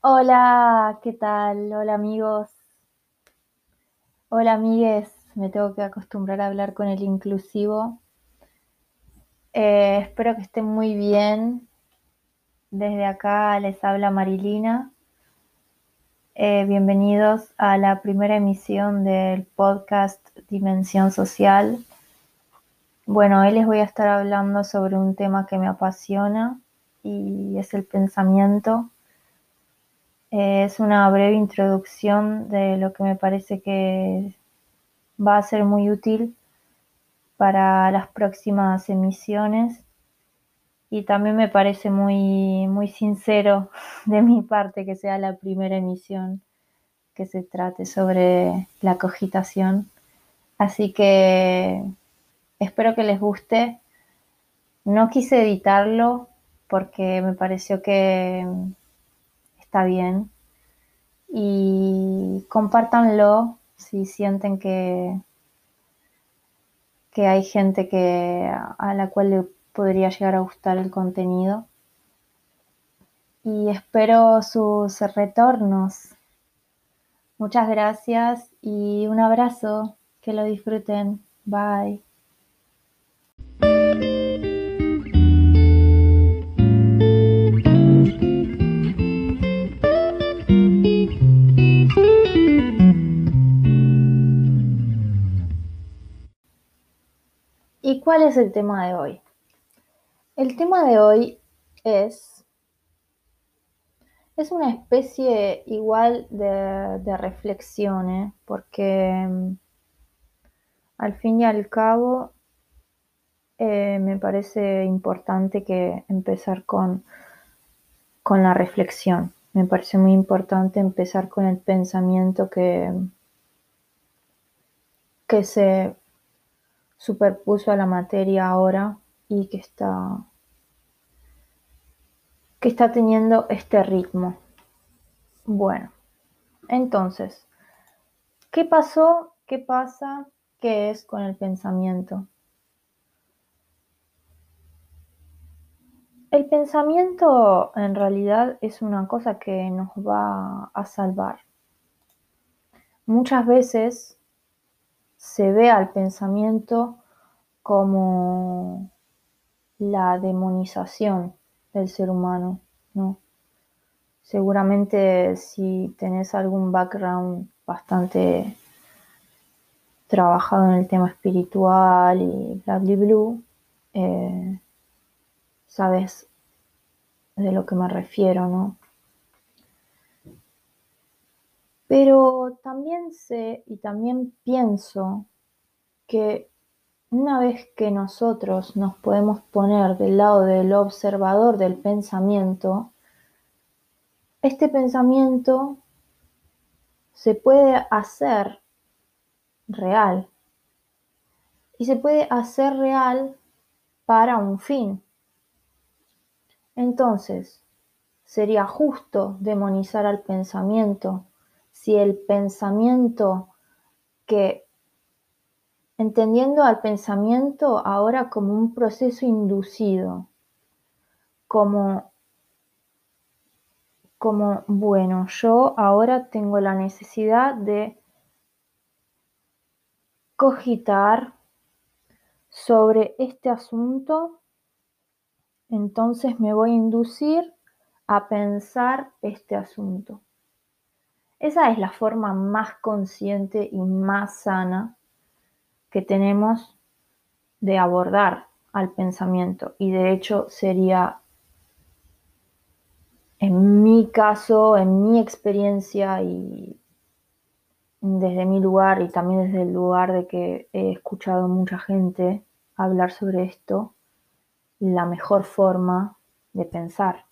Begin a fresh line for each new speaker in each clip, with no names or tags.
Hola, ¿qué tal? Hola amigos. Hola amigues. Me tengo que acostumbrar a hablar con el inclusivo. Eh, espero que estén muy bien. Desde acá les habla Marilina. Eh, bienvenidos a la primera emisión del podcast Dimensión Social. Bueno, hoy les voy a estar hablando sobre un tema que me apasiona y es el pensamiento. Es una breve introducción de lo que me parece que va a ser muy útil para las próximas emisiones y también me parece muy, muy sincero de mi parte que sea la primera emisión que se trate sobre la cogitación. Así que espero que les guste. No quise editarlo porque me pareció que está bien. Y compártanlo si sienten que, que hay gente que, a la cual le podría llegar a gustar el contenido. Y espero sus retornos. Muchas gracias y un abrazo. Que lo disfruten. Bye. ¿Y cuál es el tema de hoy? El tema de hoy es, es una especie igual de, de reflexión, ¿eh? porque mm, al fin y al cabo eh, me parece importante que empezar con, con la reflexión. Me parece muy importante empezar con el pensamiento que, que se superpuso a la materia ahora y que está que está teniendo este ritmo. Bueno, entonces, ¿qué pasó? ¿Qué pasa? ¿Qué es con el pensamiento? El pensamiento en realidad es una cosa que nos va a salvar. Muchas veces se ve al pensamiento como la demonización del ser humano, ¿no? Seguramente si tenés algún background bastante trabajado en el tema espiritual y bla bla blue, eh, sabes de lo que me refiero, ¿no? Pero también sé y también pienso que una vez que nosotros nos podemos poner del lado del observador del pensamiento, este pensamiento se puede hacer real y se puede hacer real para un fin. Entonces, sería justo demonizar al pensamiento si el pensamiento que entendiendo al pensamiento ahora como un proceso inducido, como, como, bueno, yo ahora tengo la necesidad de cogitar sobre este asunto, entonces me voy a inducir a pensar este asunto. Esa es la forma más consciente y más sana que tenemos de abordar al pensamiento y de hecho sería en mi caso, en mi experiencia y desde mi lugar y también desde el lugar de que he escuchado mucha gente hablar sobre esto, la mejor forma de pensar.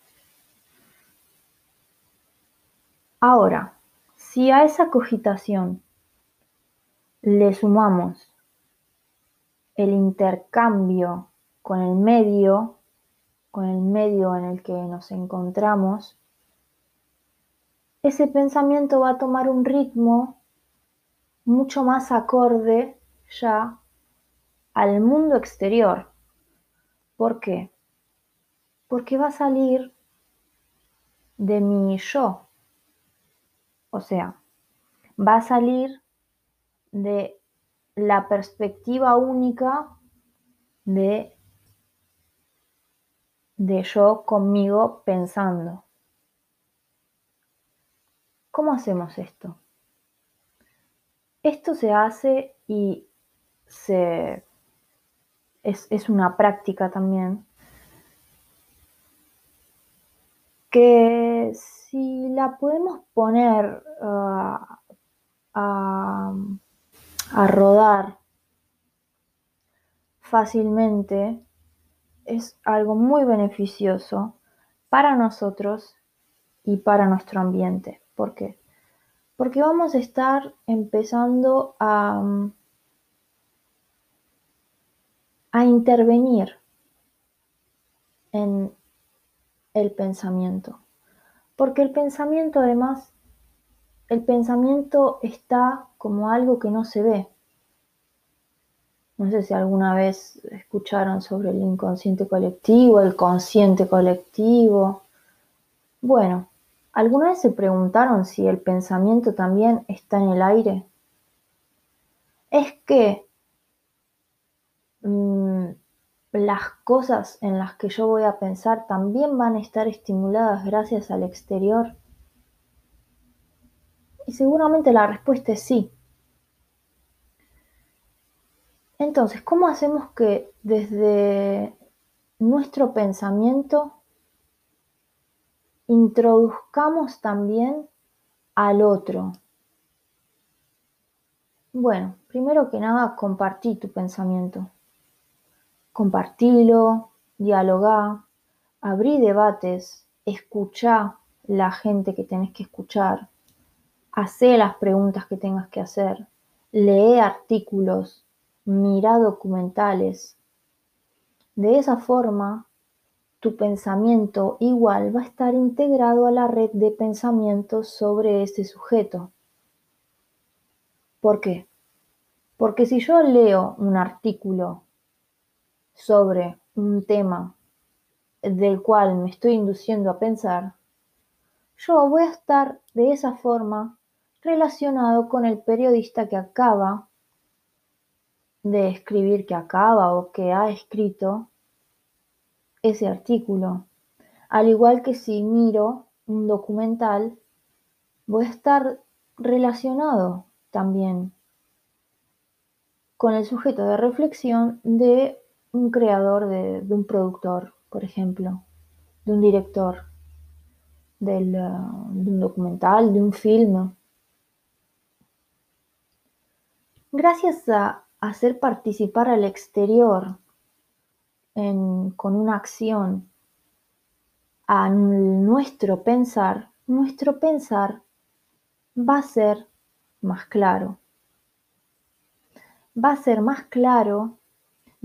Ahora, si a esa cogitación le sumamos el intercambio con el medio, con el medio en el que nos encontramos, ese pensamiento va a tomar un ritmo mucho más acorde ya al mundo exterior. ¿Por qué? Porque va a salir de mi yo, O sea, va a salir de la perspectiva única de, de yo conmigo pensando. ¿Cómo hacemos esto? Esto se hace y se, es, una práctica también que si la podemos poner a, a rodar fácilmente, es algo muy beneficioso para nosotros y para nuestro ambiente. ¿Por qué? Porque vamos a estar empezando a, a intervenir en el pensamiento. Porque el pensamiento además, el pensamiento está como algo que no se ve. No sé si alguna vez escucharon sobre el inconsciente colectivo, el consciente colectivo. Bueno, ¿Alguna vez se preguntaron si el pensamiento también está en el aire? Es que mm, las cosas en las que yo voy a pensar también van a estar estimuladas gracias al exterior. Y seguramente la respuesta es sí. Entonces, ¿cómo hacemos que desde nuestro pensamiento introduzcamos también al otro. Bueno, primero que nada, compartí tu pensamiento. Compartilo, dialogá, abrí debates, escuchá la gente que tenés que escuchar, hacé las preguntas que tengas que hacer, lee artículos, mira documentales. De esa forma tu pensamiento igual va a estar integrado a la red de pensamientos sobre ese sujeto. ¿Por qué? Porque si yo leo un artículo sobre un tema del cual me estoy induciendo a pensar, yo voy a estar de esa forma relacionado con el periodista que acaba de escribir, que acaba o que ha escrito ese artículo. Al igual que si miro un documental, voy a estar relacionado también con el sujeto de reflexión de un creador, de, un productor, por ejemplo, de un director, del, uh, de un documental, de un film. Gracias a hacer participar al exterior con una acción a nuestro pensar, nuestro pensar va a ser más claro. Va a ser más claro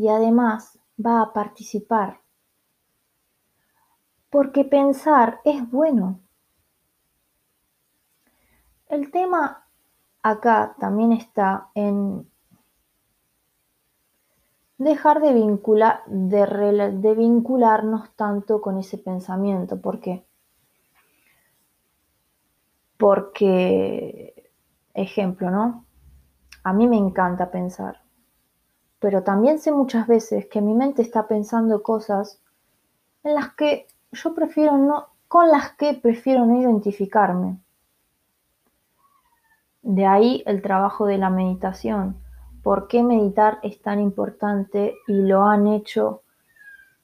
y además va a participar. Porque pensar es bueno. El tema acá también está en dejar de, vincular, de, vincularnos tanto con ese pensamiento. ¿Por qué? Porque, ejemplo, ¿no? A mí me encanta pensar, pero también sé muchas veces que mi mente está pensando cosas en las que yo prefiero no, con las que prefiero no identificarme. De ahí el trabajo de la meditación, por qué meditar es tan importante y lo han hecho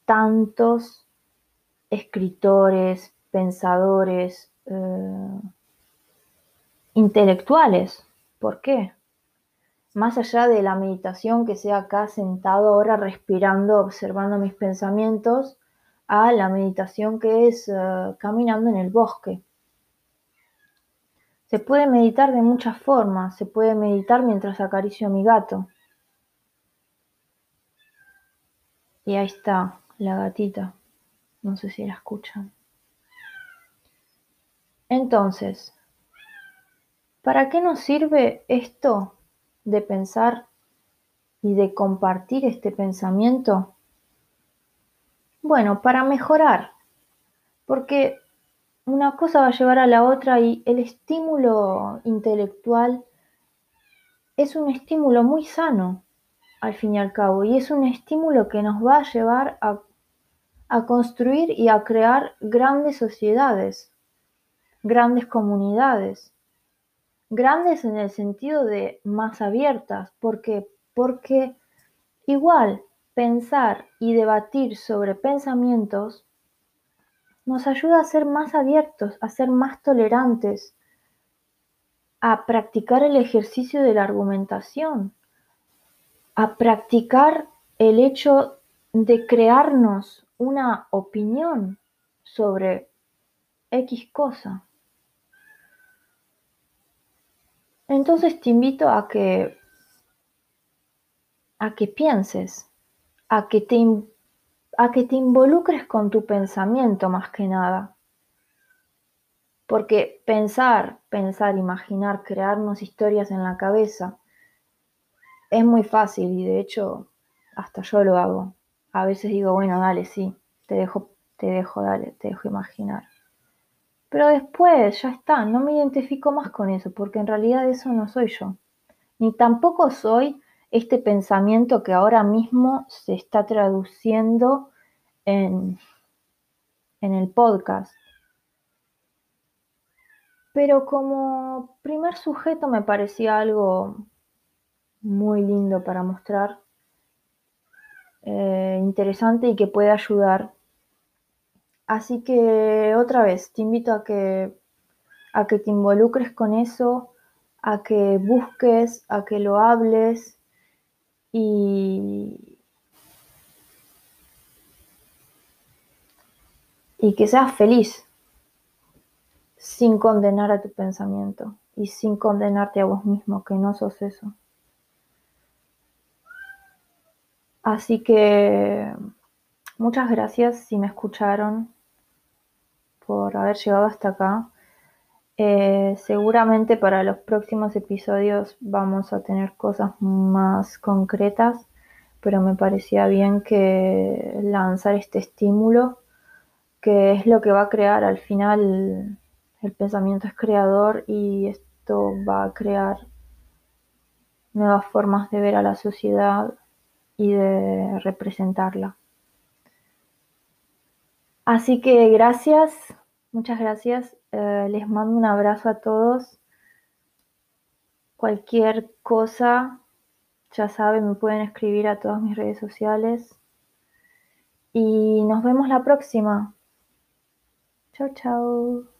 tantos escritores, pensadores, eh, intelectuales. ¿Por qué? Más allá de la meditación que sea acá sentado ahora respirando, observando mis pensamientos, a la meditación que es eh, caminando en el bosque. Se puede meditar de muchas formas. Se puede meditar mientras acaricio a mi gato. Y ahí está la gatita. No sé si la escuchan. Entonces, ¿para qué nos sirve esto de pensar y de compartir este pensamiento? Bueno, para mejorar. Porque una cosa va a llevar a la otra y el estímulo intelectual es un estímulo muy sano, al fin y al cabo, y es un estímulo que nos va a llevar a, a construir y a crear grandes sociedades, grandes comunidades, grandes en el sentido de más abiertas, porque porque igual pensar y debatir sobre pensamientos nos ayuda a ser más abiertos, a ser más tolerantes, a practicar el ejercicio de la argumentación, a practicar el hecho de crearnos una opinión sobre X cosa. Entonces te invito a que a que pienses, a que te, a que te involucres con tu pensamiento más que nada. Porque pensar, pensar, imaginar, crearnos historias en la cabeza es muy fácil y de hecho hasta yo lo hago. A veces digo, bueno, dale, sí, te dejo, te dejo, dale, te dejo imaginar. Pero después ya está, no me identifico más con eso, porque en realidad eso no soy yo. Ni tampoco soy este pensamiento que ahora mismo se está traduciendo en, en el podcast. Pero como primer sujeto me parecía algo muy lindo para mostrar, eh, interesante y que puede ayudar. Así que otra vez, te invito a que, a que te involucres con eso, a que busques, a que lo hables y, y que seas feliz sin condenar a tu pensamiento y sin condenarte a vos mismo, que no sos eso. Así que muchas gracias si me escucharon por haber llegado hasta acá. Eh, seguramente para los próximos episodios vamos a tener cosas más concretas, pero me parecía bien que lanzar este estímulo, que es lo que va a crear al final el pensamiento es creador y esto va a crear nuevas formas de ver a la sociedad y de representarla. Así que gracias, muchas gracias eh, les mando un abrazo a todos. Cualquier cosa, ya saben, me pueden escribir a todas mis redes sociales. Y nos vemos la próxima. Chao, chao.